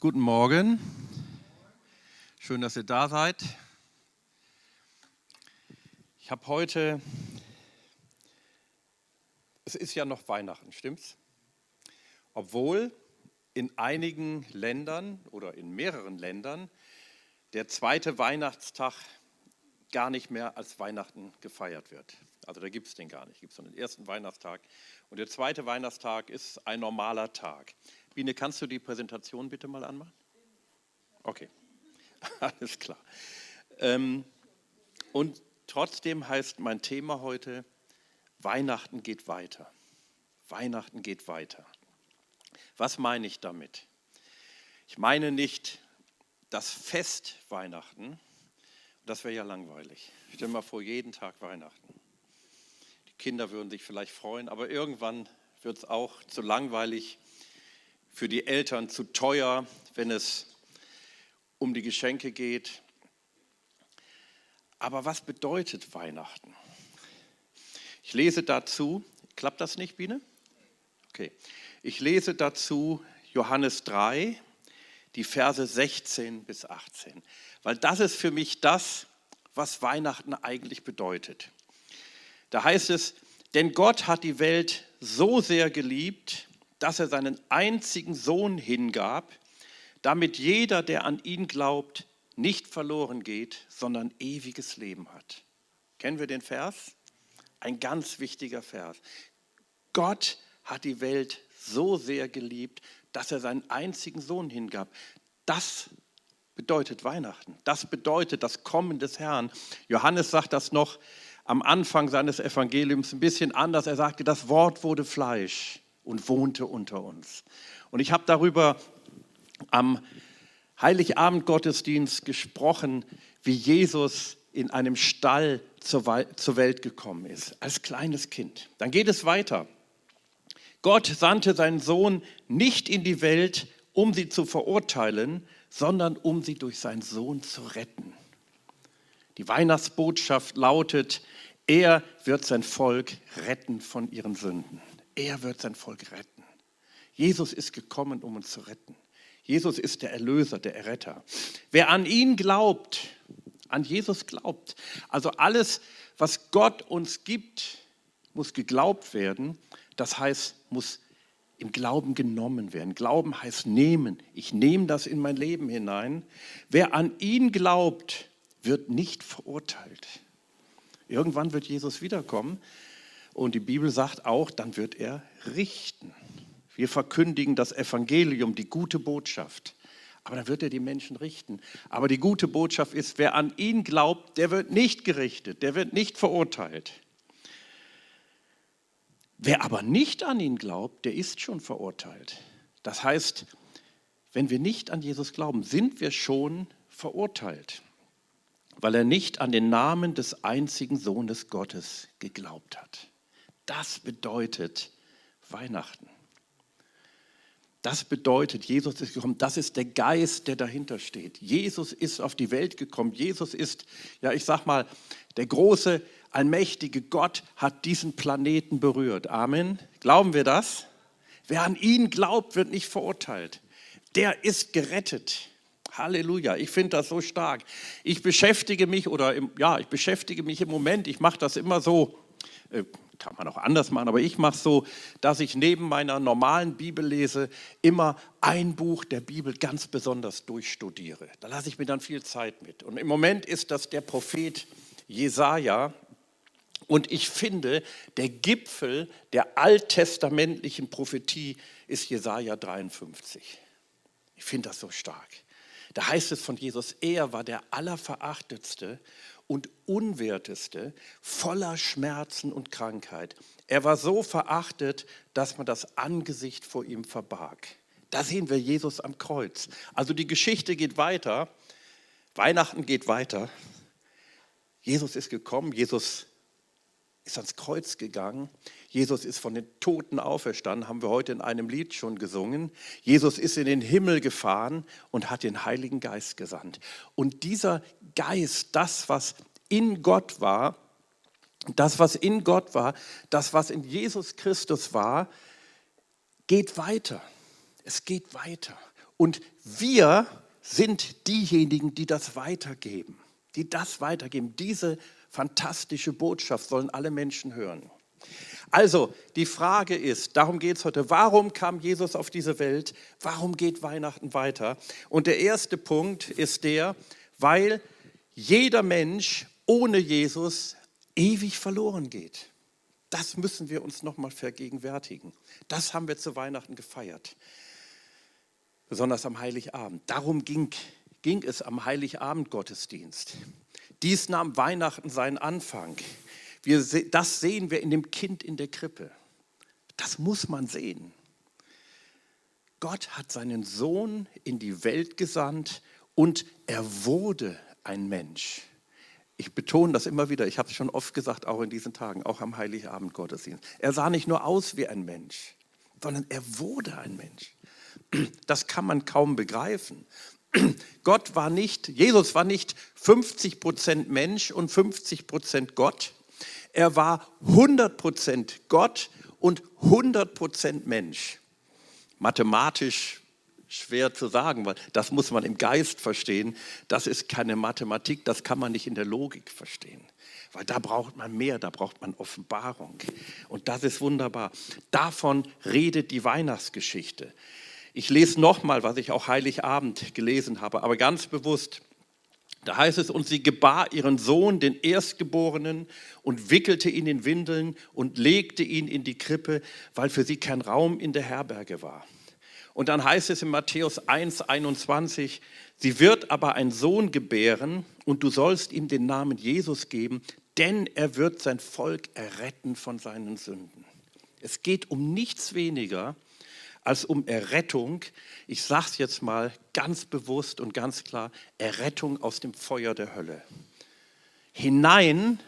Guten Morgen. Schön, dass ihr da seid. Ich habe heute, es ist ja noch Weihnachten, stimmt's? Obwohl in einigen Ländern oder in mehreren Ländern der zweite Weihnachtstag gar nicht mehr als Weihnachten gefeiert wird. Also da gibt es den gar nicht. Es gibt so den ersten Weihnachtstag. Und der zweite Weihnachtstag ist ein normaler Tag. Biene, kannst du die Präsentation bitte mal anmachen? Okay, alles klar. Ähm, und trotzdem heißt mein Thema heute, Weihnachten geht weiter. Weihnachten geht weiter. Was meine ich damit? Ich meine nicht das Fest Weihnachten, das wäre ja langweilig. Stell dir mal vor, jeden Tag Weihnachten. Die Kinder würden sich vielleicht freuen, aber irgendwann wird es auch zu langweilig für die Eltern zu teuer, wenn es um die Geschenke geht. Aber was bedeutet Weihnachten? Ich lese dazu, klappt das nicht, Biene? Okay. Ich lese dazu Johannes 3, die Verse 16 bis 18, weil das ist für mich das, was Weihnachten eigentlich bedeutet. Da heißt es, denn Gott hat die Welt so sehr geliebt, dass er seinen einzigen Sohn hingab, damit jeder, der an ihn glaubt, nicht verloren geht, sondern ewiges Leben hat. Kennen wir den Vers? Ein ganz wichtiger Vers. Gott hat die Welt so sehr geliebt, dass er seinen einzigen Sohn hingab. Das bedeutet Weihnachten. Das bedeutet das Kommen des Herrn. Johannes sagt das noch am Anfang seines Evangeliums ein bisschen anders. Er sagte, das Wort wurde Fleisch und wohnte unter uns. Und ich habe darüber am Heiligabend Gottesdienst gesprochen, wie Jesus in einem Stall zur Welt gekommen ist, als kleines Kind. Dann geht es weiter. Gott sandte seinen Sohn nicht in die Welt, um sie zu verurteilen, sondern um sie durch seinen Sohn zu retten. Die Weihnachtsbotschaft lautet, er wird sein Volk retten von ihren Sünden. Er wird sein Volk retten. Jesus ist gekommen, um uns zu retten. Jesus ist der Erlöser, der Erretter. Wer an ihn glaubt, an Jesus glaubt, also alles, was Gott uns gibt, muss geglaubt werden. Das heißt, muss im Glauben genommen werden. Glauben heißt nehmen. Ich nehme das in mein Leben hinein. Wer an ihn glaubt, wird nicht verurteilt. Irgendwann wird Jesus wiederkommen und die Bibel sagt auch, dann wird er richten. Wir verkündigen das Evangelium, die gute Botschaft. Aber dann wird er die Menschen richten. Aber die gute Botschaft ist, wer an ihn glaubt, der wird nicht gerichtet, der wird nicht verurteilt. Wer aber nicht an ihn glaubt, der ist schon verurteilt. Das heißt, wenn wir nicht an Jesus glauben, sind wir schon verurteilt, weil er nicht an den Namen des einzigen Sohnes Gottes geglaubt hat. Das bedeutet Weihnachten. Das bedeutet, Jesus ist gekommen. Das ist der Geist, der dahinter steht. Jesus ist auf die Welt gekommen. Jesus ist, ja, ich sag mal, der große, allmächtige Gott hat diesen Planeten berührt. Amen. Glauben wir das? Wer an ihn glaubt, wird nicht verurteilt. Der ist gerettet. Halleluja, ich finde das so stark. Ich beschäftige mich oder im, ja, ich beschäftige mich im Moment, ich mache das immer so, äh, kann man auch anders machen, aber ich mache es so, dass ich neben meiner normalen Bibellese immer ein Buch der Bibel ganz besonders durchstudiere. Da lasse ich mir dann viel Zeit mit. Und im Moment ist das der Prophet Jesaja. Und ich finde, der Gipfel der alttestamentlichen Prophetie ist Jesaja 53. Ich finde das so stark. Da heißt es von Jesus, er war der Allerverachtetste und Unwerteste, voller Schmerzen und Krankheit. Er war so verachtet, dass man das Angesicht vor ihm verbarg. Da sehen wir Jesus am Kreuz. Also die Geschichte geht weiter. Weihnachten geht weiter. Jesus ist gekommen, Jesus ist ans Kreuz gegangen. Jesus ist von den Toten auferstanden, haben wir heute in einem Lied schon gesungen. Jesus ist in den Himmel gefahren und hat den Heiligen Geist gesandt. Und dieser Geist, das, was in Gott war, das, was in Gott war, das, was in Jesus Christus war, geht weiter. Es geht weiter. Und wir sind diejenigen, die das weitergeben, die das weitergeben. Diese fantastische Botschaft sollen alle Menschen hören. Also, die Frage ist, darum geht es heute, warum kam Jesus auf diese Welt? Warum geht Weihnachten weiter? Und der erste Punkt ist der, weil jeder Mensch ohne Jesus ewig verloren geht. Das müssen wir uns nochmal vergegenwärtigen. Das haben wir zu Weihnachten gefeiert, besonders am Heiligabend. Darum ging, ging es am Heiligabend Gottesdienst. Dies nahm Weihnachten seinen Anfang. Wir, das sehen wir in dem Kind in der Krippe. Das muss man sehen. Gott hat seinen Sohn in die Welt gesandt und er wurde ein Mensch. Ich betone das immer wieder, ich habe es schon oft gesagt, auch in diesen Tagen, auch am Heiligabend Gottesdienst. Er sah nicht nur aus wie ein Mensch, sondern er wurde ein Mensch. Das kann man kaum begreifen. Gott war nicht, Jesus war nicht 50 Prozent Mensch und 50 Prozent Gott. Er war 100 Prozent Gott und 100 Prozent Mensch. Mathematisch schwer zu sagen, weil das muss man im Geist verstehen. Das ist keine Mathematik, das kann man nicht in der Logik verstehen. Weil da braucht man mehr, da braucht man Offenbarung. Und das ist wunderbar. Davon redet die Weihnachtsgeschichte. Ich lese nochmal, was ich auch Heiligabend gelesen habe, aber ganz bewusst. Da heißt es, und sie gebar ihren Sohn, den Erstgeborenen, und wickelte ihn in Windeln und legte ihn in die Krippe, weil für sie kein Raum in der Herberge war. Und dann heißt es in Matthäus 1, 21, sie wird aber einen Sohn gebären und du sollst ihm den Namen Jesus geben, denn er wird sein Volk erretten von seinen Sünden. Es geht um nichts weniger als um Errettung. Ich sage es jetzt mal ganz bewusst und ganz klar, Errettung aus dem Feuer der Hölle. Hinein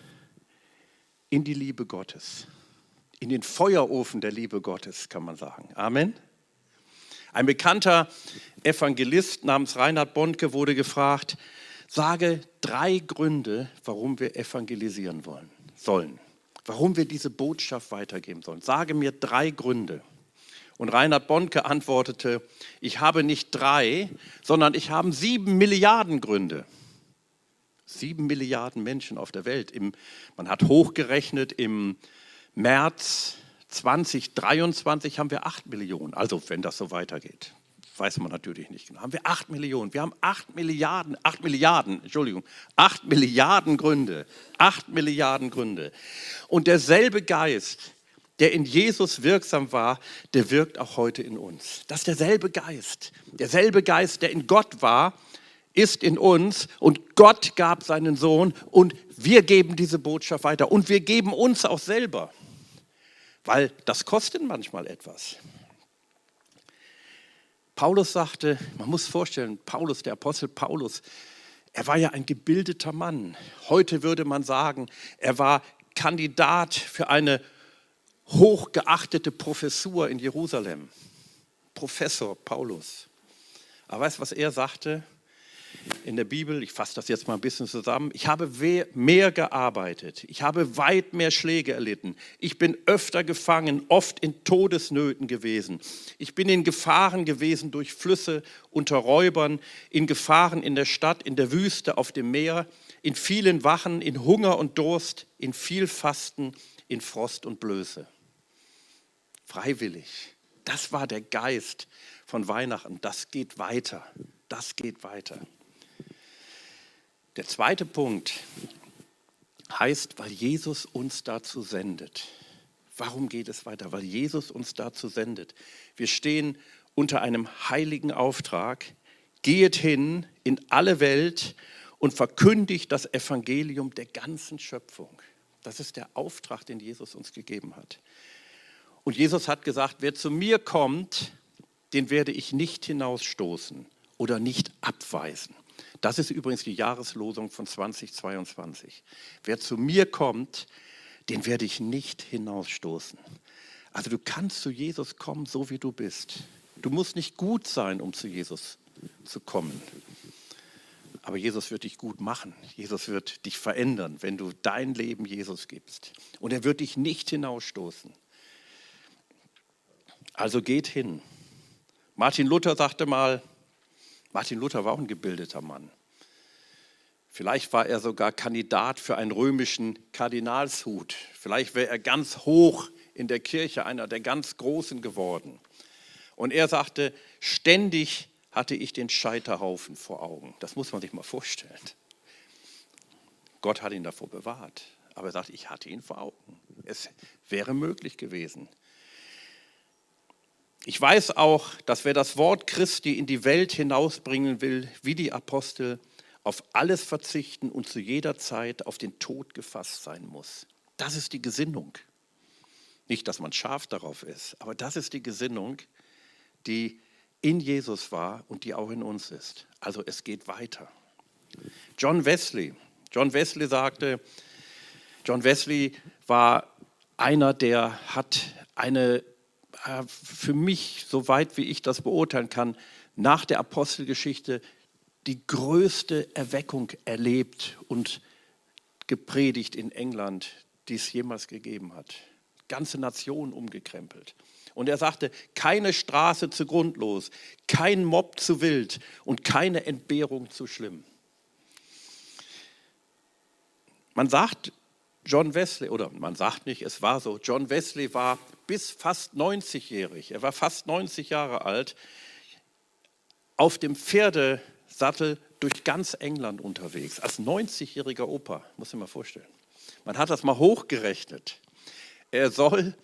in die Liebe Gottes. In den Feuerofen der Liebe Gottes, kann man sagen. Amen. Ein bekannter Evangelist namens Reinhard Bonke wurde gefragt, sage drei Gründe, warum wir evangelisieren wollen, sollen, warum wir diese Botschaft weitergeben sollen. Sage mir drei Gründe. Und Reinhard Bonke antwortete, ich habe nicht drei, sondern ich habe sieben Milliarden Gründe. Sieben Milliarden Menschen auf der Welt. Im, man hat hochgerechnet, im März 2023 haben wir acht Millionen. Also wenn das so weitergeht, weiß man natürlich nicht genau. Haben wir acht Millionen. Wir haben acht Milliarden, acht Milliarden, Entschuldigung, acht Milliarden Gründe. Acht Milliarden Gründe. Und derselbe Geist, der in Jesus wirksam war, der wirkt auch heute in uns. Das ist derselbe Geist. Derselbe Geist, der in Gott war, ist in uns und Gott gab seinen Sohn und wir geben diese Botschaft weiter und wir geben uns auch selber, weil das kostet manchmal etwas. Paulus sagte, man muss vorstellen, Paulus, der Apostel Paulus, er war ja ein gebildeter Mann. Heute würde man sagen, er war Kandidat für eine hochgeachtete Professur in Jerusalem. Professor Paulus. Aber weißt du, was er sagte in der Bibel? Ich fasse das jetzt mal ein bisschen zusammen. Ich habe mehr gearbeitet. Ich habe weit mehr Schläge erlitten. Ich bin öfter gefangen, oft in Todesnöten gewesen. Ich bin in Gefahren gewesen durch Flüsse, unter Räubern, in Gefahren in der Stadt, in der Wüste, auf dem Meer, in vielen Wachen, in Hunger und Durst, in viel Fasten, in Frost und Blöße freiwillig. Das war der Geist von Weihnachten. Das geht weiter. Das geht weiter. Der zweite Punkt heißt, weil Jesus uns dazu sendet. Warum geht es weiter? Weil Jesus uns dazu sendet. Wir stehen unter einem heiligen Auftrag. Geht hin in alle Welt und verkündigt das Evangelium der ganzen Schöpfung. Das ist der Auftrag, den Jesus uns gegeben hat. Und Jesus hat gesagt, wer zu mir kommt, den werde ich nicht hinausstoßen oder nicht abweisen. Das ist übrigens die Jahreslosung von 2022. Wer zu mir kommt, den werde ich nicht hinausstoßen. Also du kannst zu Jesus kommen, so wie du bist. Du musst nicht gut sein, um zu Jesus zu kommen. Aber Jesus wird dich gut machen. Jesus wird dich verändern, wenn du dein Leben Jesus gibst. Und er wird dich nicht hinausstoßen. Also geht hin. Martin Luther sagte mal, Martin Luther war auch ein gebildeter Mann. Vielleicht war er sogar Kandidat für einen römischen Kardinalshut. Vielleicht wäre er ganz hoch in der Kirche, einer der ganz Großen geworden. Und er sagte, ständig hatte ich den Scheiterhaufen vor Augen. Das muss man sich mal vorstellen. Gott hat ihn davor bewahrt. Aber er sagt, ich hatte ihn vor Augen. Es wäre möglich gewesen. Ich weiß auch, dass wer das Wort Christi in die Welt hinausbringen will, wie die Apostel, auf alles verzichten und zu jeder Zeit auf den Tod gefasst sein muss. Das ist die Gesinnung. Nicht, dass man scharf darauf ist, aber das ist die Gesinnung, die in Jesus war und die auch in uns ist. Also es geht weiter. John Wesley, John Wesley sagte, John Wesley war einer, der hat eine, für mich, soweit wie ich das beurteilen kann, nach der Apostelgeschichte die größte Erweckung erlebt und gepredigt in England, die es jemals gegeben hat. Ganze Nation umgekrempelt. Und er sagte, keine Straße zu grundlos, kein Mob zu wild und keine Entbehrung zu schlimm. Man sagt, John Wesley, oder man sagt nicht, es war so, John Wesley war bis fast 90-jährig, er war fast 90 Jahre alt, auf dem Pferde Sattel durch ganz England unterwegs, als 90-jähriger Opa, muss ich mal vorstellen. Man hat das mal hochgerechnet. Er soll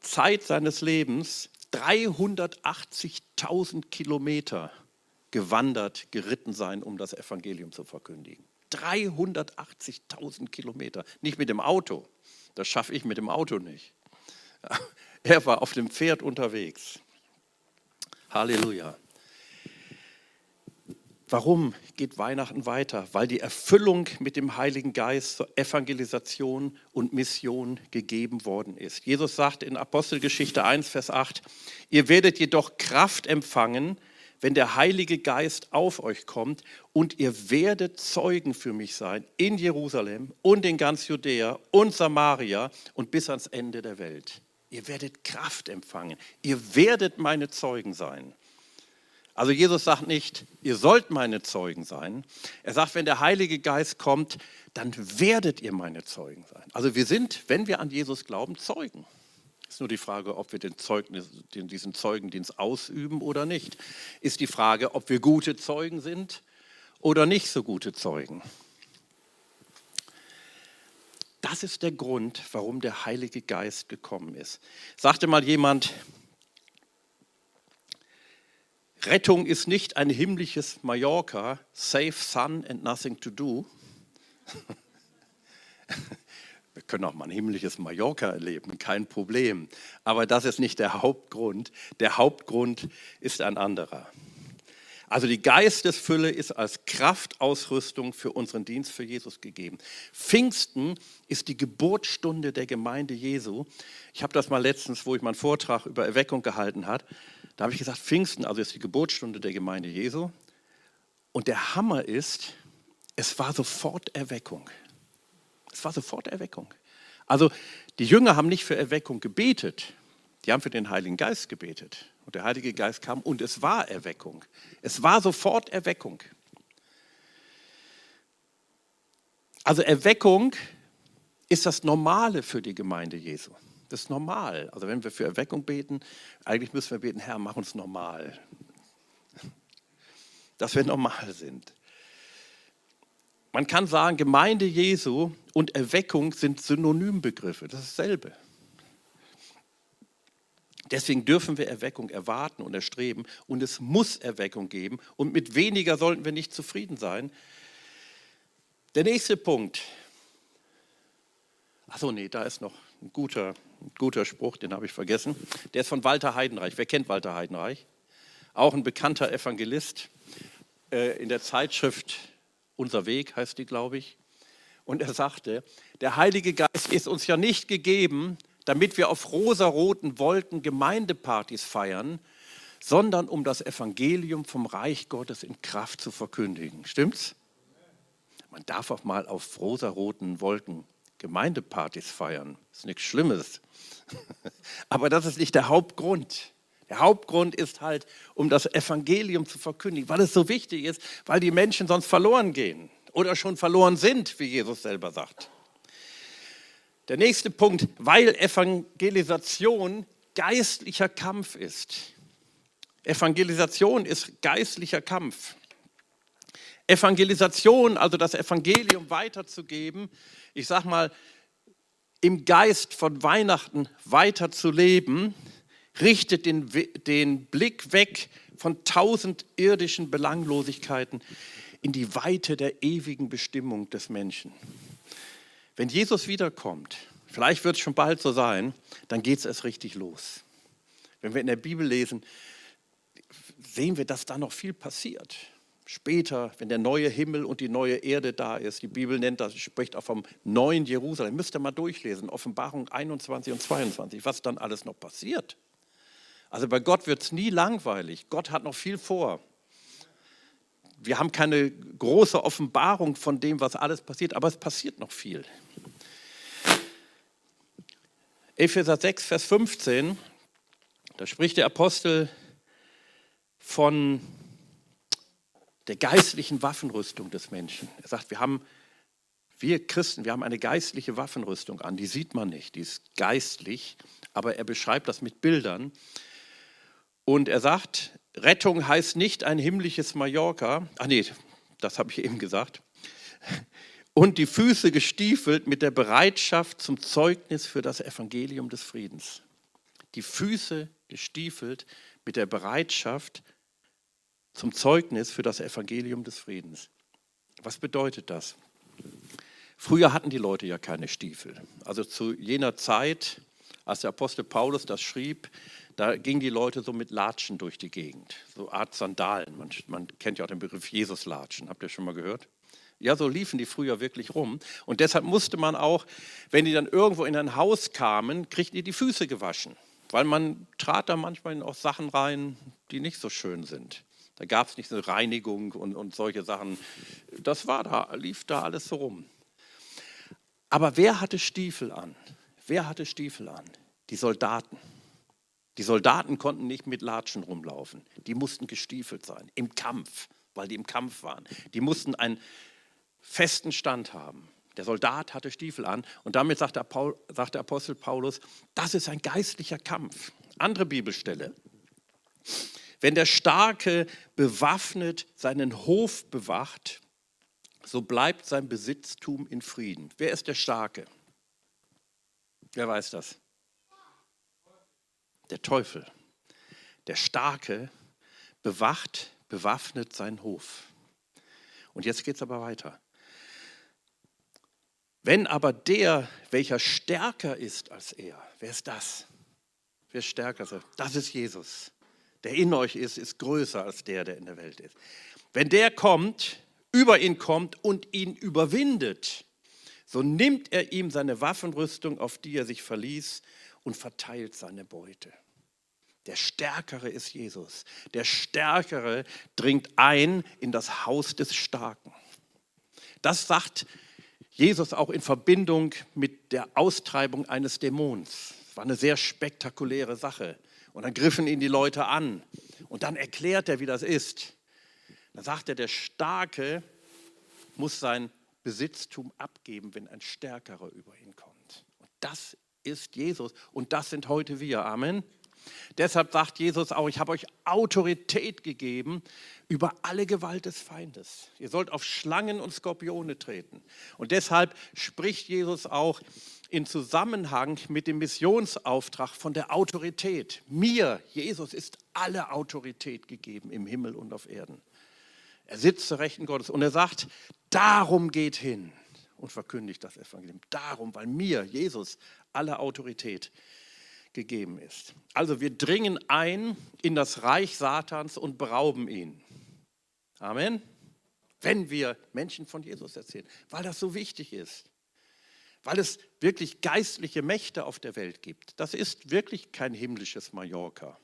Zeit seines Lebens 380.000 Kilometer gewandert, geritten sein, um das Evangelium zu verkündigen. 380.000 Kilometer, nicht mit dem Auto. Das schaffe ich mit dem Auto nicht. Er war auf dem Pferd unterwegs. Halleluja. Warum geht Weihnachten weiter? Weil die Erfüllung mit dem Heiligen Geist zur Evangelisation und Mission gegeben worden ist. Jesus sagt in Apostelgeschichte 1, Vers 8, ihr werdet jedoch Kraft empfangen, wenn der Heilige Geist auf euch kommt und ihr werdet Zeugen für mich sein in Jerusalem und in ganz Judäa und Samaria und bis ans Ende der Welt. Ihr werdet Kraft empfangen. Ihr werdet meine Zeugen sein. Also Jesus sagt nicht, ihr sollt meine Zeugen sein. Er sagt, wenn der Heilige Geist kommt, dann werdet ihr meine Zeugen sein. Also wir sind, wenn wir an Jesus glauben, Zeugen. Ist nur die Frage, ob wir den Zeugnis, den, diesen Zeugendienst ausüben oder nicht. Ist die Frage, ob wir gute Zeugen sind oder nicht so gute Zeugen. Das ist der Grund, warum der Heilige Geist gekommen ist. Sagte mal jemand, Rettung ist nicht ein himmlisches Mallorca, safe sun and nothing to do. Wir können auch mal ein himmlisches Mallorca erleben, kein Problem. Aber das ist nicht der Hauptgrund. Der Hauptgrund ist ein anderer. Also die Geistesfülle ist als Kraftausrüstung für unseren Dienst für Jesus gegeben. Pfingsten ist die Geburtsstunde der Gemeinde Jesu. Ich habe das mal letztens, wo ich meinen Vortrag über Erweckung gehalten habe, da habe ich gesagt, Pfingsten, also ist die Geburtsstunde der Gemeinde Jesu. Und der Hammer ist, es war sofort Erweckung. Es war sofort Erweckung. Also die Jünger haben nicht für Erweckung gebetet, die haben für den Heiligen Geist gebetet. Und der Heilige Geist kam und es war Erweckung. Es war sofort Erweckung. Also Erweckung ist das Normale für die Gemeinde Jesu. Das ist normal. Also wenn wir für Erweckung beten, eigentlich müssen wir beten, Herr, mach uns normal. Dass wir normal sind. Man kann sagen, Gemeinde Jesu und Erweckung sind Synonymbegriffe. Das ist dasselbe. Deswegen dürfen wir Erweckung erwarten und erstreben und es muss Erweckung geben und mit weniger sollten wir nicht zufrieden sein. Der nächste Punkt. Achso, nee, da ist noch ein guter, ein guter Spruch, den habe ich vergessen. Der ist von Walter Heidenreich. Wer kennt Walter Heidenreich? Auch ein bekannter Evangelist. Äh, in der Zeitschrift Unser Weg heißt die, glaube ich. Und er sagte, der Heilige Geist ist uns ja nicht gegeben, damit wir auf rosaroten Wolken Gemeindepartys feiern, sondern um das Evangelium vom Reich Gottes in Kraft zu verkündigen. Stimmt's? Man darf auch mal auf rosaroten Wolken Gemeindepartys feiern. Ist nichts Schlimmes. Aber das ist nicht der Hauptgrund. Der Hauptgrund ist halt, um das Evangelium zu verkündigen, weil es so wichtig ist, weil die Menschen sonst verloren gehen oder schon verloren sind, wie Jesus selber sagt. Der nächste Punkt, weil Evangelisation geistlicher Kampf ist. Evangelisation ist geistlicher Kampf. Evangelisation, also das Evangelium weiterzugeben, ich sag mal, im Geist von Weihnachten weiterzuleben, richtet den, den Blick weg von tausend irdischen Belanglosigkeiten in die Weite der ewigen Bestimmung des Menschen. Wenn Jesus wiederkommt, vielleicht wird es schon bald so sein, dann geht es erst richtig los. Wenn wir in der Bibel lesen, sehen wir, dass da noch viel passiert. Später, wenn der neue Himmel und die neue Erde da ist, die Bibel nennt das, spricht auch vom neuen Jerusalem. Müsst ihr mal durchlesen, Offenbarung 21 und 22, was dann alles noch passiert. Also bei Gott wird es nie langweilig. Gott hat noch viel vor. Wir haben keine große Offenbarung von dem, was alles passiert, aber es passiert noch viel. Epheser 6, Vers 15, da spricht der Apostel von der geistlichen Waffenrüstung des Menschen. Er sagt, wir haben, wir Christen, wir haben eine geistliche Waffenrüstung an. Die sieht man nicht, die ist geistlich, aber er beschreibt das mit Bildern. Und er sagt, Rettung heißt nicht ein himmlisches Mallorca. Ach nee, das habe ich eben gesagt. Und die Füße gestiefelt mit der Bereitschaft zum Zeugnis für das Evangelium des Friedens. Die Füße gestiefelt mit der Bereitschaft zum Zeugnis für das Evangelium des Friedens. Was bedeutet das? Früher hatten die Leute ja keine Stiefel. Also zu jener Zeit, als der Apostel Paulus das schrieb, da gingen die Leute so mit Latschen durch die Gegend, so Art Sandalen. Man, man kennt ja auch den Begriff Jesus-Latschen, habt ihr schon mal gehört? Ja, so liefen die früher wirklich rum. Und deshalb musste man auch, wenn die dann irgendwo in ein Haus kamen, kriegten die die Füße gewaschen. Weil man trat da manchmal in auch Sachen rein, die nicht so schön sind. Da gab es nicht so Reinigung und, und solche Sachen. Das war da, lief da alles so rum. Aber wer hatte Stiefel an? Wer hatte Stiefel an? Die Soldaten. Die Soldaten konnten nicht mit Latschen rumlaufen. Die mussten gestiefelt sein im Kampf, weil die im Kampf waren. Die mussten einen festen Stand haben. Der Soldat hatte Stiefel an und damit sagt der, Paul, sagt der Apostel Paulus, das ist ein geistlicher Kampf. Andere Bibelstelle. Wenn der Starke bewaffnet seinen Hof bewacht, so bleibt sein Besitztum in Frieden. Wer ist der Starke? Wer weiß das? Der Teufel. Der Starke bewacht, bewaffnet seinen Hof. Und jetzt geht es aber weiter. Wenn aber der, welcher stärker ist als er, wer ist das? Wer ist stärker? Das ist Jesus der in euch ist, ist größer als der, der in der Welt ist. Wenn der kommt, über ihn kommt und ihn überwindet, so nimmt er ihm seine Waffenrüstung, auf die er sich verließ, und verteilt seine Beute. Der Stärkere ist Jesus. Der Stärkere dringt ein in das Haus des Starken. Das sagt Jesus auch in Verbindung mit der Austreibung eines Dämons. Das war eine sehr spektakuläre Sache. Und dann griffen ihn die Leute an. Und dann erklärt er, wie das ist. Dann sagt er, der Starke muss sein Besitztum abgeben, wenn ein Stärkerer über ihn kommt. Und das ist Jesus. Und das sind heute wir. Amen. Deshalb sagt Jesus auch, ich habe euch Autorität gegeben über alle Gewalt des Feindes. Ihr sollt auf Schlangen und Skorpione treten. Und deshalb spricht Jesus auch in Zusammenhang mit dem Missionsauftrag von der Autorität. Mir, Jesus, ist alle Autorität gegeben im Himmel und auf Erden. Er sitzt zur Rechten Gottes und er sagt, darum geht hin und verkündigt das Evangelium. Darum, weil mir, Jesus, alle Autorität gegeben ist. Also wir dringen ein in das Reich Satans und berauben ihn. Amen. Wenn wir Menschen von Jesus erzählen, weil das so wichtig ist weil es wirklich geistliche Mächte auf der Welt gibt. Das ist wirklich kein himmlisches Mallorca,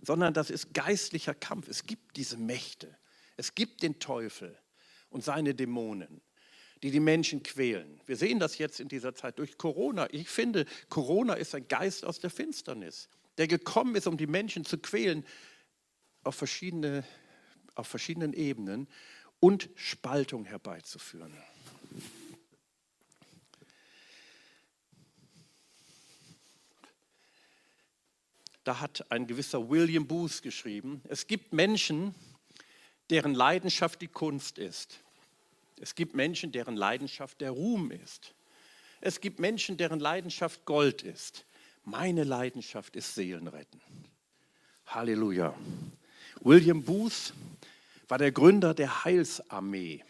sondern das ist geistlicher Kampf. Es gibt diese Mächte. Es gibt den Teufel und seine Dämonen, die die Menschen quälen. Wir sehen das jetzt in dieser Zeit durch Corona. Ich finde, Corona ist ein Geist aus der Finsternis. der gekommen ist, um die Menschen zu quälen, auf, verschiedene, auf verschiedenen Ebenen und Spaltung herbeizuführen. Da hat ein gewisser William Booth geschrieben, es gibt Menschen, deren Leidenschaft die Kunst ist. Es gibt Menschen, deren Leidenschaft der Ruhm ist. Es gibt Menschen, deren Leidenschaft Gold ist. Meine Leidenschaft ist Seelenretten. Halleluja. William Booth war der Gründer der Heilsarmee.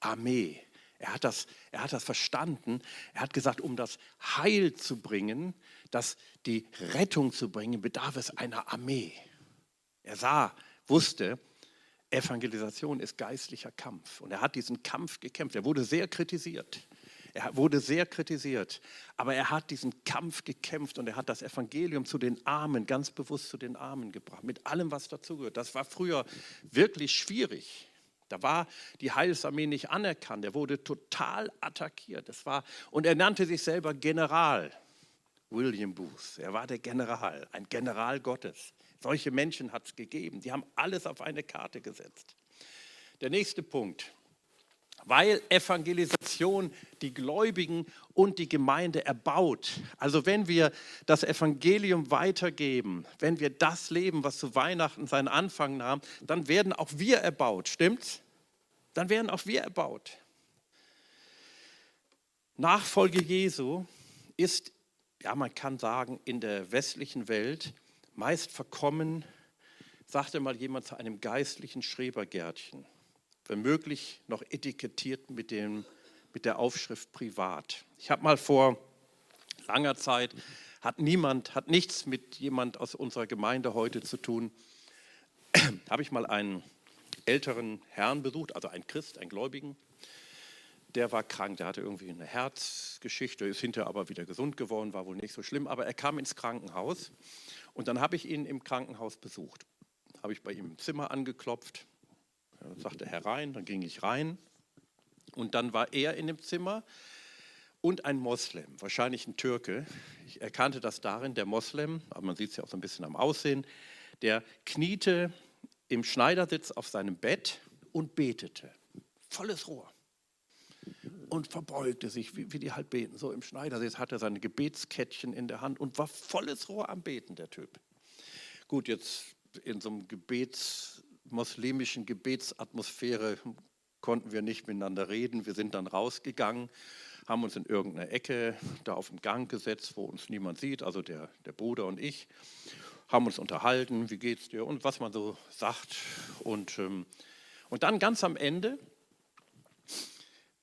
Armee. Er hat, das, er hat das verstanden. Er hat gesagt, um das Heil zu bringen, das, die Rettung zu bringen, bedarf es einer Armee. Er sah, wusste, Evangelisation ist geistlicher Kampf. Und er hat diesen Kampf gekämpft. Er wurde sehr kritisiert. Er wurde sehr kritisiert, aber er hat diesen Kampf gekämpft und er hat das Evangelium zu den Armen, ganz bewusst zu den Armen gebracht, mit allem, was dazugehört. Das war früher wirklich schwierig. Da war die Heilsarmee nicht anerkannt. Er wurde total attackiert. Das war, und er nannte sich selber General. William Booth. Er war der General, ein General Gottes. Solche Menschen hat es gegeben. Die haben alles auf eine Karte gesetzt. Der nächste Punkt weil Evangelisation die Gläubigen und die Gemeinde erbaut. Also wenn wir das Evangelium weitergeben, wenn wir das leben, was zu Weihnachten seinen Anfang nahm, dann werden auch wir erbaut, stimmt's? Dann werden auch wir erbaut. Nachfolge Jesu ist, ja man kann sagen, in der westlichen Welt meist verkommen, sagte mal jemand zu einem geistlichen Schrebergärtchen wenn möglich noch etikettiert mit, dem, mit der Aufschrift privat. Ich habe mal vor langer Zeit, hat niemand, hat nichts mit jemand aus unserer Gemeinde heute zu tun, habe ich mal einen älteren Herrn besucht, also einen Christ, einen Gläubigen. Der war krank, der hatte irgendwie eine Herzgeschichte, ist hinterher aber wieder gesund geworden, war wohl nicht so schlimm, aber er kam ins Krankenhaus und dann habe ich ihn im Krankenhaus besucht. Habe ich bei ihm im Zimmer angeklopft, er sagte herein, dann ging ich rein und dann war er in dem Zimmer und ein Moslem, wahrscheinlich ein Türke. Ich erkannte das darin, der Moslem, aber man sieht es ja auch so ein bisschen am Aussehen, der kniete im Schneidersitz auf seinem Bett und betete. Volles Rohr. Und verbeugte sich, wie, wie die halt beten. So im Schneidersitz hatte er seine Gebetskettchen in der Hand und war volles Rohr am Beten, der Typ. Gut, jetzt in so einem Gebets muslimischen Gebetsatmosphäre konnten wir nicht miteinander reden. Wir sind dann rausgegangen, haben uns in irgendeiner Ecke da auf den Gang gesetzt, wo uns niemand sieht, also der, der Bruder und ich, haben uns unterhalten, wie geht's dir und was man so sagt. Und, ähm, und dann ganz am Ende,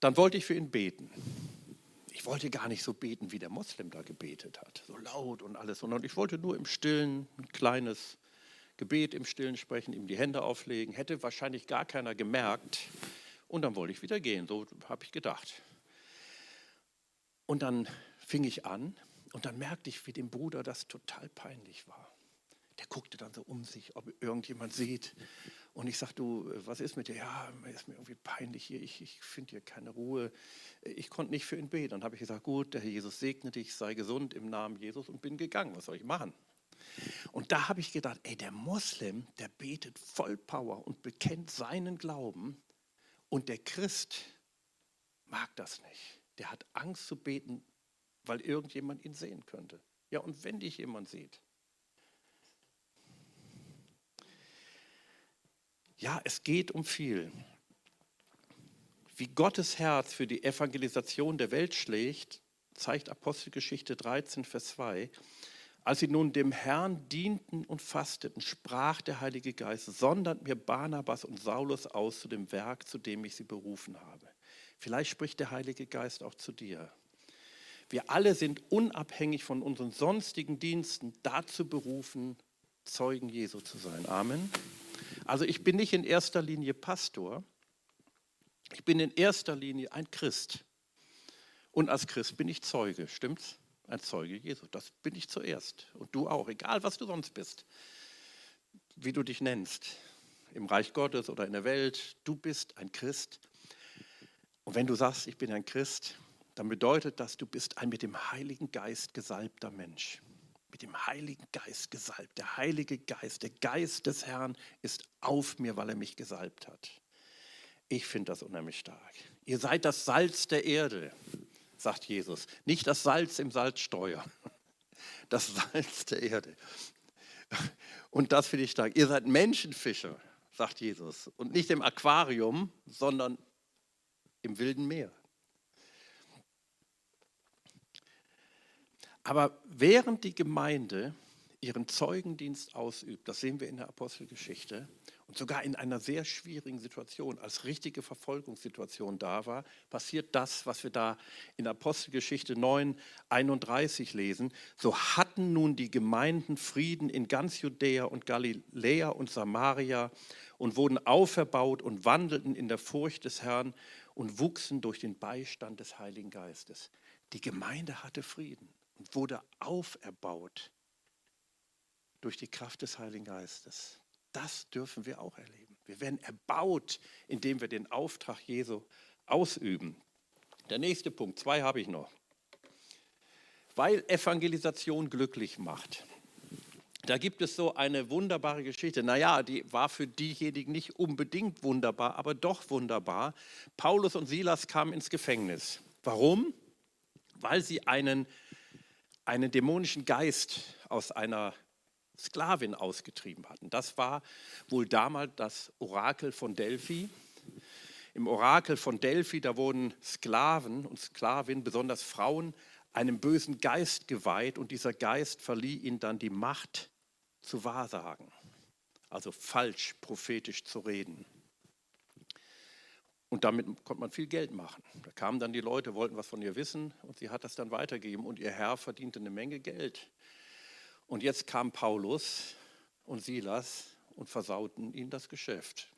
dann wollte ich für ihn beten. Ich wollte gar nicht so beten, wie der Moslem da gebetet hat, so laut und alles, sondern ich wollte nur im Stillen ein kleines Gebet im Stillen sprechen, ihm die Hände auflegen, hätte wahrscheinlich gar keiner gemerkt. Und dann wollte ich wieder gehen, so habe ich gedacht. Und dann fing ich an und dann merkte ich, wie dem Bruder das total peinlich war. Der guckte dann so um sich, ob irgendjemand sieht. Und ich sagte, du, was ist mit dir? Ja, ist mir irgendwie peinlich hier, ich, ich finde hier keine Ruhe. Ich konnte nicht für ihn beten. Dann habe ich gesagt, gut, der Herr Jesus segne dich, sei gesund im Namen Jesus und bin gegangen. Was soll ich machen? Und da habe ich gedacht, ey, der Moslem, der betet voll Power und bekennt seinen Glauben und der Christ mag das nicht. Der hat Angst zu beten, weil irgendjemand ihn sehen könnte. Ja, und wenn dich jemand sieht. Ja, es geht um viel. Wie Gottes Herz für die Evangelisation der Welt schlägt, zeigt Apostelgeschichte 13, Vers 2. Als sie nun dem Herrn dienten und fasteten, sprach der Heilige Geist, sondert mir Barnabas und Saulus aus zu dem Werk, zu dem ich sie berufen habe. Vielleicht spricht der Heilige Geist auch zu dir. Wir alle sind unabhängig von unseren sonstigen Diensten dazu berufen, Zeugen Jesu zu sein. Amen. Also ich bin nicht in erster Linie Pastor, ich bin in erster Linie ein Christ. Und als Christ bin ich Zeuge, stimmt's? ein Zeuge Jesu. Das bin ich zuerst. Und du auch, egal was du sonst bist, wie du dich nennst, im Reich Gottes oder in der Welt, du bist ein Christ. Und wenn du sagst, ich bin ein Christ, dann bedeutet das, du bist ein mit dem Heiligen Geist gesalbter Mensch. Mit dem Heiligen Geist gesalbt. Der Heilige Geist, der Geist des Herrn ist auf mir, weil er mich gesalbt hat. Ich finde das unheimlich stark. Ihr seid das Salz der Erde, sagt Jesus. Nicht das Salz im Salzstreuer, das Salz der Erde. Und das finde ich stark. Ihr seid Menschenfischer, sagt Jesus. Und nicht im Aquarium, sondern im wilden Meer. Aber während die Gemeinde ihren Zeugendienst ausübt, das sehen wir in der Apostelgeschichte, und sogar in einer sehr schwierigen Situation, als richtige Verfolgungssituation da war, passiert das, was wir da in Apostelgeschichte 9, 31 lesen. So hatten nun die Gemeinden Frieden in ganz Judäa und Galiläa und Samaria und wurden auferbaut und wandelten in der Furcht des Herrn und wuchsen durch den Beistand des Heiligen Geistes. Die Gemeinde hatte Frieden und wurde auferbaut durch die Kraft des Heiligen Geistes. Das dürfen wir auch erleben. Wir werden erbaut, indem wir den Auftrag Jesu ausüben. Der nächste Punkt, zwei habe ich noch. Weil Evangelisation glücklich macht. Da gibt es so eine wunderbare Geschichte. Naja, die war für diejenigen nicht unbedingt wunderbar, aber doch wunderbar. Paulus und Silas kamen ins Gefängnis. Warum? Weil sie einen, einen dämonischen Geist aus einer Sklavin ausgetrieben hatten. Das war wohl damals das Orakel von Delphi. Im Orakel von Delphi, da wurden Sklaven und Sklavinnen, besonders Frauen, einem bösen Geist geweiht und dieser Geist verlieh ihnen dann die Macht zu wahrsagen, also falsch prophetisch zu reden. Und damit konnte man viel Geld machen. Da kamen dann die Leute, wollten was von ihr wissen und sie hat das dann weitergegeben und ihr Herr verdiente eine Menge Geld. Und jetzt kam Paulus und Silas und versauten ihnen das Geschäft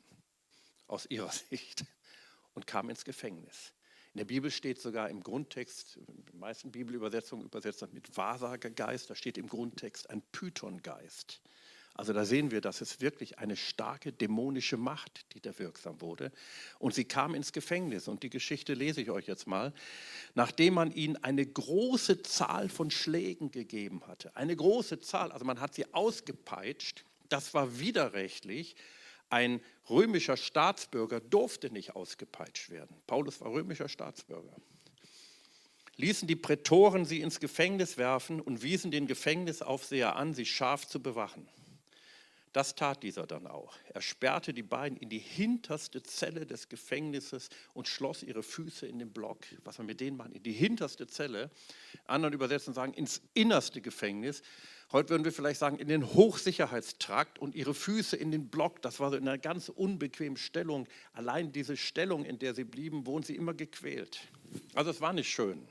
aus ihrer Sicht und kamen ins Gefängnis. In der Bibel steht sogar im Grundtext, in den meisten Bibelübersetzungen übersetzt das mit Wahrsagergeist, da steht im Grundtext ein Pythongeist. Also da sehen wir, dass es wirklich eine starke dämonische Macht, die da wirksam wurde. Und sie kam ins Gefängnis. Und die Geschichte lese ich euch jetzt mal. Nachdem man ihnen eine große Zahl von Schlägen gegeben hatte, eine große Zahl, also man hat sie ausgepeitscht, das war widerrechtlich. Ein römischer Staatsbürger durfte nicht ausgepeitscht werden. Paulus war römischer Staatsbürger. Ließen die Prätoren sie ins Gefängnis werfen und wiesen den Gefängnisaufseher an, sie scharf zu bewachen. Das tat dieser dann auch. Er sperrte die beiden in die hinterste Zelle des Gefängnisses und schloss ihre Füße in den Block. Was man mit denen macht, in die hinterste Zelle. Anderen übersetzen sagen ins innerste Gefängnis. Heute würden wir vielleicht sagen, in den Hochsicherheitstrakt und ihre Füße in den Block. Das war so in einer ganz unbequemen Stellung. Allein diese Stellung, in der sie blieben, wurden sie immer gequält. Also es war nicht schön.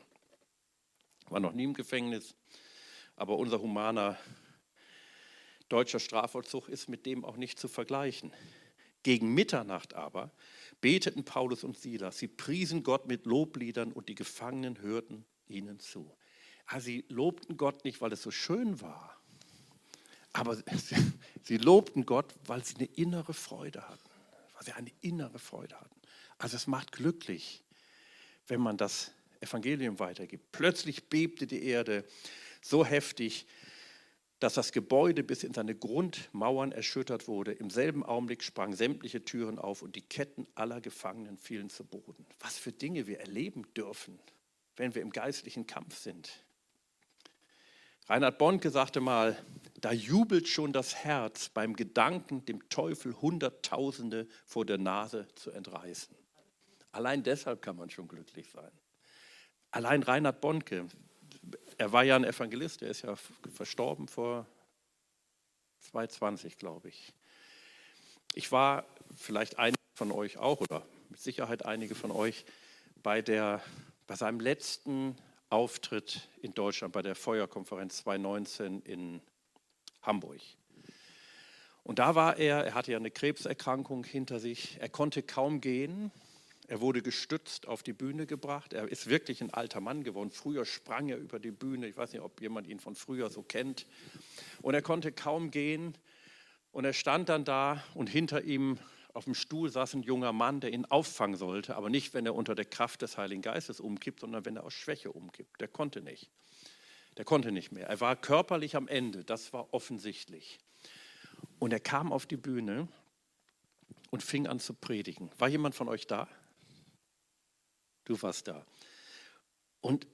War noch nie im Gefängnis, aber unser humaner deutscher Strafvollzug ist mit dem auch nicht zu vergleichen. Gegen Mitternacht aber beteten Paulus und Silas. Sie priesen Gott mit Lobliedern und die Gefangenen hörten ihnen zu. Also sie lobten Gott nicht, weil es so schön war, aber sie lobten Gott, weil sie eine innere Freude hatten. Weil sie eine innere Freude hatten. Also es macht glücklich, wenn man das Evangelium weitergibt. Plötzlich bebte die Erde so heftig, dass das Gebäude bis in seine Grundmauern erschüttert wurde. Im selben Augenblick sprangen sämtliche Türen auf und die Ketten aller Gefangenen fielen zu Boden. Was für Dinge wir erleben dürfen, wenn wir im geistlichen Kampf sind. Reinhard Bonke sagte mal, da jubelt schon das Herz beim Gedanken, dem Teufel Hunderttausende vor der Nase zu entreißen. Allein deshalb kann man schon glücklich sein. Allein Reinhard Bonke, er war ja ein Evangelist, er ist ja verstorben vor 220, glaube ich. Ich war vielleicht einige von euch auch oder mit Sicherheit einige von euch bei, der, bei seinem letzten Auftritt in Deutschland bei der Feuerkonferenz 2019 in Hamburg. Und da war er, er hatte ja eine Krebserkrankung hinter sich, er konnte kaum gehen, er wurde gestützt auf die Bühne gebracht. Er ist wirklich ein alter Mann geworden. Früher sprang er über die Bühne. Ich weiß nicht, ob jemand ihn von früher so kennt. Und er konnte kaum gehen. Und er stand dann da und hinter ihm auf dem Stuhl saß ein junger Mann, der ihn auffangen sollte, aber nicht, wenn er unter der Kraft des Heiligen Geistes umkippt, sondern wenn er aus Schwäche umkippt. Der konnte nicht. Der konnte nicht mehr. Er war körperlich am Ende, das war offensichtlich. Und er kam auf die Bühne und fing an zu predigen. War jemand von euch da? Du warst da. Und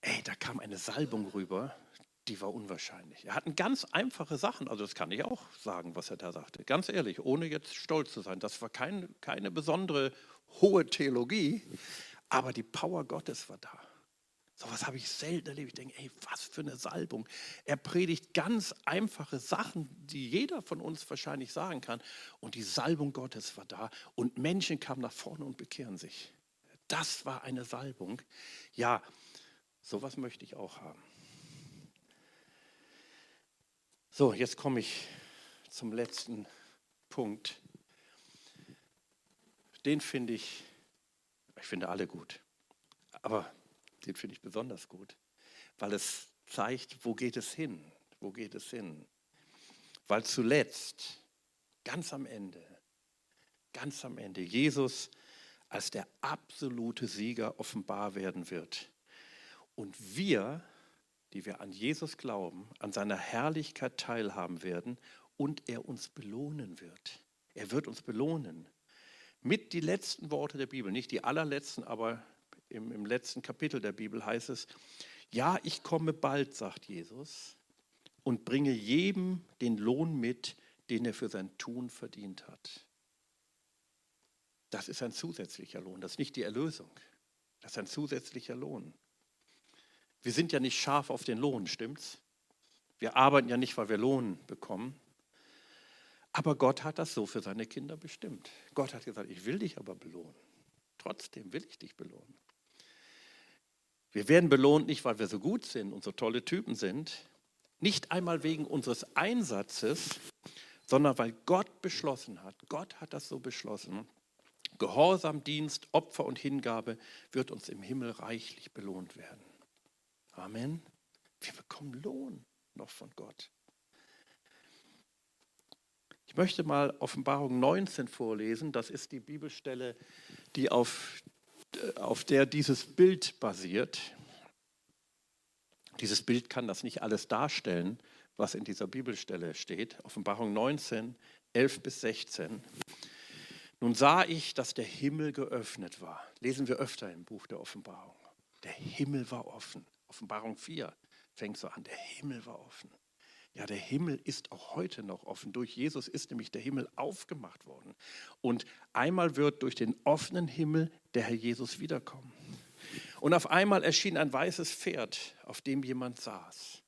ey, da kam eine Salbung rüber, die war unwahrscheinlich. Er hatten ganz einfache Sachen, also das kann ich auch sagen, was er da sagte. Ganz ehrlich, ohne jetzt stolz zu sein. Das war kein, keine besondere hohe Theologie, aber die Power Gottes war da. So was habe ich selten erlebt. Ich denke, ey, was für eine Salbung. Er predigt ganz einfache Sachen, die jeder von uns wahrscheinlich sagen kann. Und die Salbung Gottes war da. Und Menschen kamen nach vorne und bekehren sich. Das war eine Salbung. Ja, sowas möchte ich auch haben. So, jetzt komme ich zum letzten Punkt. Den finde ich, ich finde alle gut. Aber den finde ich besonders gut, weil es zeigt, wo geht es hin? Wo geht es hin? Weil zuletzt, ganz am Ende, ganz am Ende, Jesus als der absolute Sieger offenbar werden wird. Und wir, die wir an Jesus glauben, an seiner Herrlichkeit teilhaben werden und er uns belohnen wird. Er wird uns belohnen. Mit die letzten Worte der Bibel, nicht die allerletzten, aber im, im letzten Kapitel der Bibel heißt es, ja, ich komme bald, sagt Jesus, und bringe jedem den Lohn mit, den er für sein Tun verdient hat. Das ist ein zusätzlicher Lohn, das ist nicht die Erlösung. Das ist ein zusätzlicher Lohn. Wir sind ja nicht scharf auf den Lohn, stimmt's? Wir arbeiten ja nicht, weil wir Lohn bekommen. Aber Gott hat das so für seine Kinder bestimmt. Gott hat gesagt, ich will dich aber belohnen. Trotzdem will ich dich belohnen. Wir werden belohnt nicht, weil wir so gut sind und so tolle Typen sind, nicht einmal wegen unseres Einsatzes, sondern weil Gott beschlossen hat, Gott hat das so beschlossen, Gehorsam, Dienst, Opfer und Hingabe wird uns im Himmel reichlich belohnt werden. Amen. Wir bekommen Lohn noch von Gott. Ich möchte mal Offenbarung 19 vorlesen. Das ist die Bibelstelle, die auf auf der dieses Bild basiert. Dieses Bild kann das nicht alles darstellen, was in dieser Bibelstelle steht. Offenbarung 19, 11 bis 16. Nun sah ich, dass der Himmel geöffnet war. Lesen wir öfter im Buch der Offenbarung. Der Himmel war offen. Offenbarung 4 fängt so an. Der Himmel war offen. Ja, der Himmel ist auch heute noch offen. Durch Jesus ist nämlich der Himmel aufgemacht worden. Und einmal wird durch den offenen Himmel der Herr Jesus wiederkommen. Und auf einmal erschien ein weißes Pferd, auf dem jemand saß.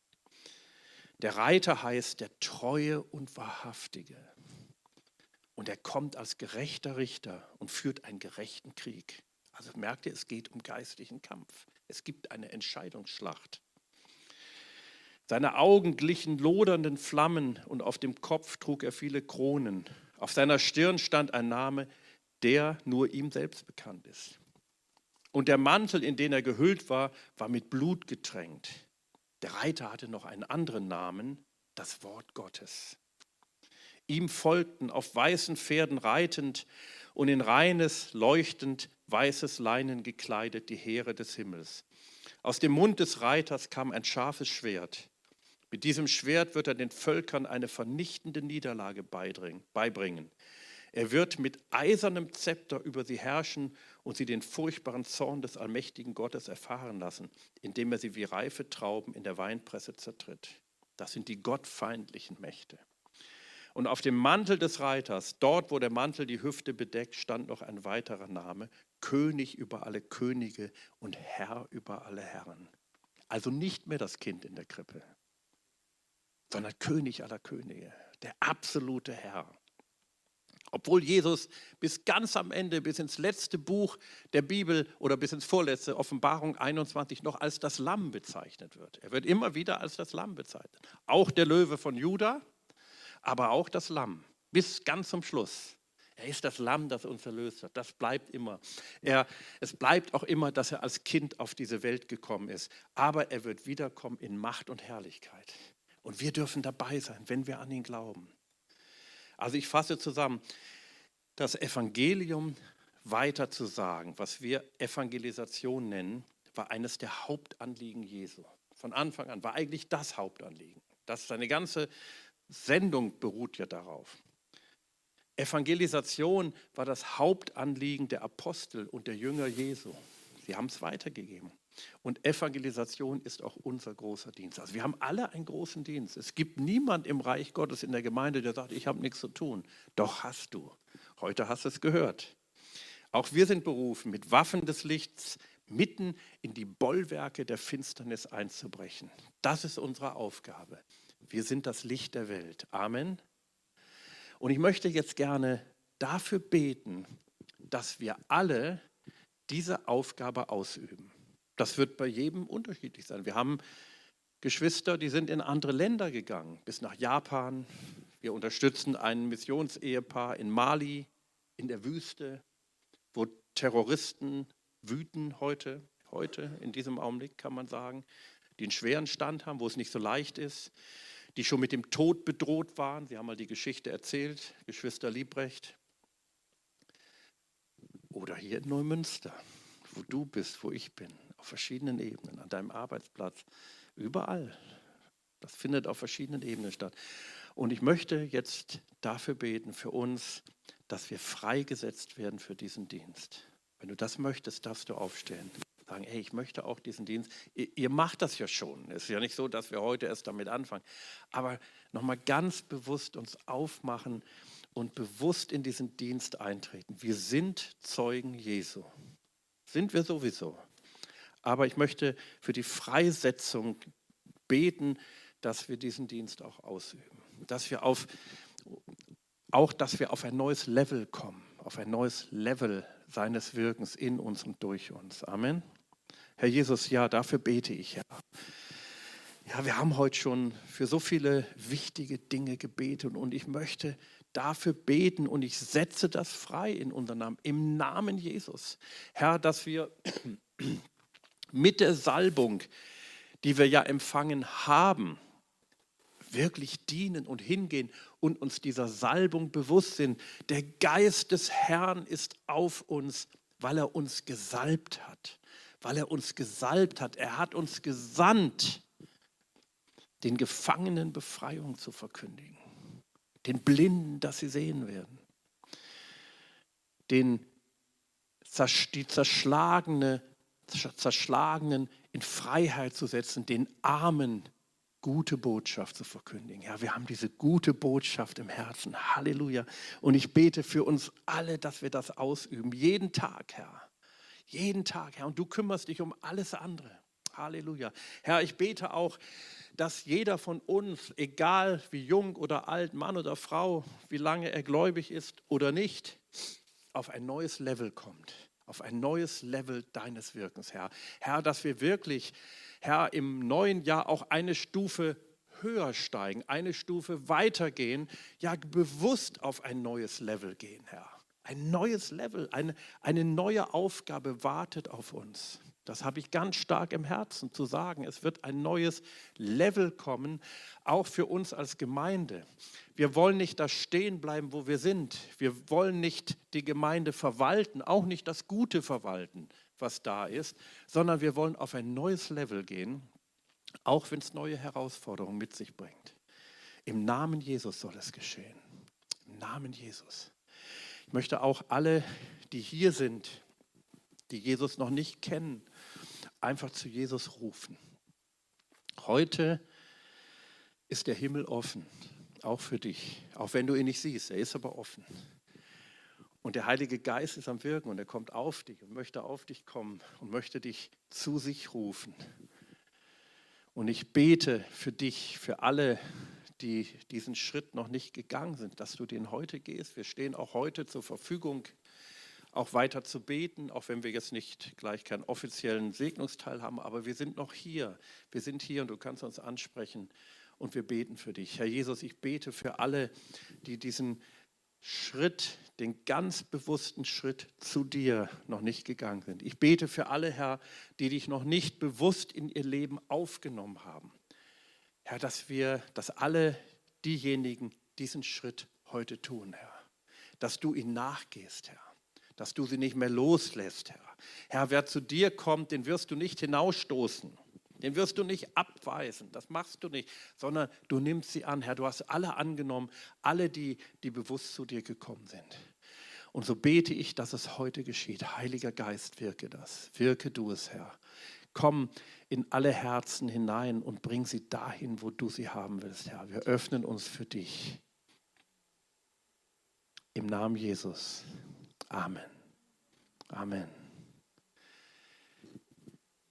Der Reiter heißt der Treue und Wahrhaftige. Und er kommt als gerechter Richter und führt einen gerechten Krieg. Also merkt ihr, es geht um geistlichen Kampf. Es gibt eine Entscheidungsschlacht. Seine Augen glichen lodernden Flammen und auf dem Kopf trug er viele Kronen. Auf seiner Stirn stand ein Name, der nur ihm selbst bekannt ist. Und der Mantel, in den er gehüllt war, war mit Blut getränkt. Der Reiter hatte noch einen anderen Namen, das Wort Gottes. Ihm folgten auf weißen Pferden reitend und in reines, leuchtend weißes Leinen gekleidet die Heere des Himmels. Aus dem Mund des Reiters kam ein scharfes Schwert. Mit diesem Schwert wird er den Völkern eine vernichtende Niederlage beibringen. Er wird mit eisernem Zepter über sie herrschen und sie den furchtbaren Zorn des allmächtigen Gottes erfahren lassen, indem er sie wie reife Trauben in der Weinpresse zertritt. Das sind die gottfeindlichen Mächte. Und auf dem Mantel des Reiters, dort wo der Mantel die Hüfte bedeckt, stand noch ein weiterer Name, König über alle Könige und Herr über alle Herren. Also nicht mehr das Kind in der Krippe, sondern König aller Könige, der absolute Herr. Obwohl Jesus bis ganz am Ende, bis ins letzte Buch der Bibel oder bis ins vorletzte, Offenbarung 21, noch als das Lamm bezeichnet wird. Er wird immer wieder als das Lamm bezeichnet. Auch der Löwe von Juda, aber auch das Lamm, bis ganz zum Schluss. Er ist das Lamm, das uns erlöst hat. Das bleibt immer. Er, es bleibt auch immer, dass er als Kind auf diese Welt gekommen ist. Aber er wird wiederkommen in Macht und Herrlichkeit. Und wir dürfen dabei sein, wenn wir an ihn glauben. Also ich fasse zusammen, das Evangelium weiter zu sagen, was wir Evangelisation nennen, war eines der Hauptanliegen Jesu. Von Anfang an war eigentlich das Hauptanliegen. Das, seine ganze Sendung beruht ja darauf. Evangelisation war das Hauptanliegen der Apostel und der Jünger Jesu. Sie haben es weitergegeben. Und Evangelisation ist auch unser großer Dienst. Also wir haben alle einen großen Dienst. Es gibt niemand im Reich Gottes in der Gemeinde, der sagt, ich habe nichts zu tun. Doch hast du. Heute hast du es gehört. Auch wir sind berufen, mit Waffen des Lichts mitten in die Bollwerke der Finsternis einzubrechen. Das ist unsere Aufgabe. Wir sind das Licht der Welt. Amen. Und ich möchte jetzt gerne dafür beten, dass wir alle diese Aufgabe ausüben. Das wird bei jedem unterschiedlich sein. Wir haben Geschwister, die sind in andere Länder gegangen, bis nach Japan. Wir unterstützen ein Missionsehepaar in Mali, in der Wüste, wo Terroristen wüten heute, heute in diesem Augenblick kann man sagen, die einen schweren Stand haben, wo es nicht so leicht ist die schon mit dem Tod bedroht waren. Sie haben mal die Geschichte erzählt, Geschwister Liebrecht. Oder hier in Neumünster, wo du bist, wo ich bin, auf verschiedenen Ebenen, an deinem Arbeitsplatz, überall. Das findet auf verschiedenen Ebenen statt. Und ich möchte jetzt dafür beten, für uns, dass wir freigesetzt werden für diesen Dienst. Wenn du das möchtest, darfst du aufstehen sagen, hey, ich möchte auch diesen Dienst. Ihr, ihr macht das ja schon. Es ist ja nicht so, dass wir heute erst damit anfangen. Aber nochmal ganz bewusst uns aufmachen und bewusst in diesen Dienst eintreten. Wir sind Zeugen Jesu. Sind wir sowieso. Aber ich möchte für die Freisetzung beten, dass wir diesen Dienst auch ausüben. Dass wir auf, auch, dass wir auf ein neues Level kommen, auf ein neues Level seines Wirkens in uns und durch uns. Amen. Herr Jesus, ja, dafür bete ich, Herr. Ja, wir haben heute schon für so viele wichtige Dinge gebetet und ich möchte dafür beten und ich setze das frei in unseren Namen, im Namen Jesus. Herr, dass wir mit der Salbung, die wir ja empfangen haben, wirklich dienen und hingehen und uns dieser Salbung bewusst sind. Der Geist des Herrn ist auf uns, weil er uns gesalbt hat weil er uns gesalbt hat. Er hat uns gesandt, den Gefangenen Befreiung zu verkündigen, den Blinden, dass sie sehen werden, den die zerschlagene, zerschlagenen in Freiheit zu setzen, den Armen gute Botschaft zu verkündigen. Ja, wir haben diese gute Botschaft im Herzen. Halleluja. Und ich bete für uns alle, dass wir das ausüben, jeden Tag, Herr. Jeden Tag, Herr. Und du kümmerst dich um alles andere. Halleluja. Herr, ich bete auch, dass jeder von uns, egal wie jung oder alt, Mann oder Frau, wie lange er gläubig ist oder nicht, auf ein neues Level kommt. Auf ein neues Level deines Wirkens, Herr. Herr, dass wir wirklich, Herr, im neuen Jahr auch eine Stufe höher steigen, eine Stufe weitergehen, ja bewusst auf ein neues Level gehen, Herr. Ein neues Level, eine, eine neue Aufgabe wartet auf uns. Das habe ich ganz stark im Herzen zu sagen. Es wird ein neues Level kommen, auch für uns als Gemeinde. Wir wollen nicht da stehen bleiben, wo wir sind. Wir wollen nicht die Gemeinde verwalten, auch nicht das Gute verwalten, was da ist, sondern wir wollen auf ein neues Level gehen, auch wenn es neue Herausforderungen mit sich bringt. Im Namen Jesus soll es geschehen. Im Namen Jesus. Ich möchte auch alle, die hier sind, die Jesus noch nicht kennen, einfach zu Jesus rufen. Heute ist der Himmel offen, auch für dich, auch wenn du ihn nicht siehst. Er ist aber offen. Und der Heilige Geist ist am Wirken und er kommt auf dich und möchte auf dich kommen und möchte dich zu sich rufen. Und ich bete für dich, für alle, die diesen Schritt noch nicht gegangen sind, dass du den heute gehst. Wir stehen auch heute zur Verfügung, auch weiter zu beten, auch wenn wir jetzt nicht gleich keinen offiziellen Segnungsteil haben, aber wir sind noch hier. Wir sind hier und du kannst uns ansprechen und wir beten für dich. Herr Jesus, ich bete für alle, die diesen Schritt, den ganz bewussten Schritt zu dir noch nicht gegangen sind. Ich bete für alle, Herr, die dich noch nicht bewusst in ihr Leben aufgenommen haben. Herr, dass wir, dass alle diejenigen diesen Schritt heute tun, Herr. Dass du ihnen nachgehst, Herr. Dass du sie nicht mehr loslässt, Herr. Herr, wer zu dir kommt, den wirst du nicht hinausstoßen. Den wirst du nicht abweisen, das machst du nicht, sondern du nimmst sie an. Herr, du hast alle angenommen, alle, die, die bewusst zu dir gekommen sind. Und so bete ich, dass es heute geschieht. Heiliger Geist, wirke das. Wirke du es, Herr. Komm in alle Herzen hinein und bring sie dahin, wo du sie haben willst, Herr. Wir öffnen uns für dich. Im Namen Jesus. Amen. Amen.